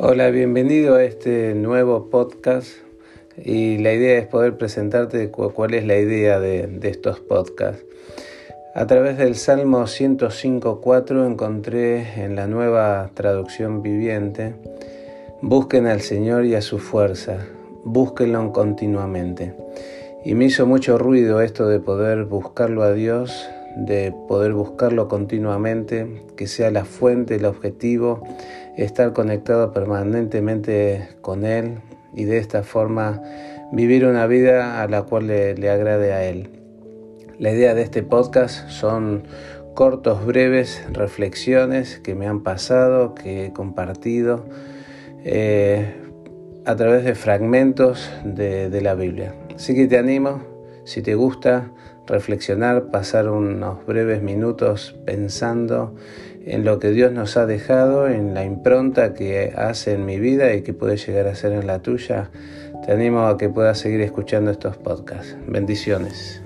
Hola, bienvenido a este nuevo podcast y la idea es poder presentarte cuál es la idea de, estos podcasts. A través del Salmo 105.4 encontré en la nueva traducción viviente, busquen al Señor y a su fuerza, búsquenlo continuamente. Y me hizo mucho ruido esto de poder buscarlo a Dios, de poder buscarlo continuamente, que sea la fuente, el objetivo estar conectado permanentemente con Él y de esta forma vivir una vida a la cual le, agrade a Él. La idea de este podcast son cortos, breves reflexiones que me han pasado, que he compartido eh, a través de fragmentos de, de la Biblia. Así que te animo, si te gusta, reflexionar, pasar unos breves minutos pensando en lo que Dios nos ha dejado, en la impronta que hace en mi vida y que puede llegar a ser en la tuya, te animo a que puedas seguir escuchando estos podcasts. Bendiciones.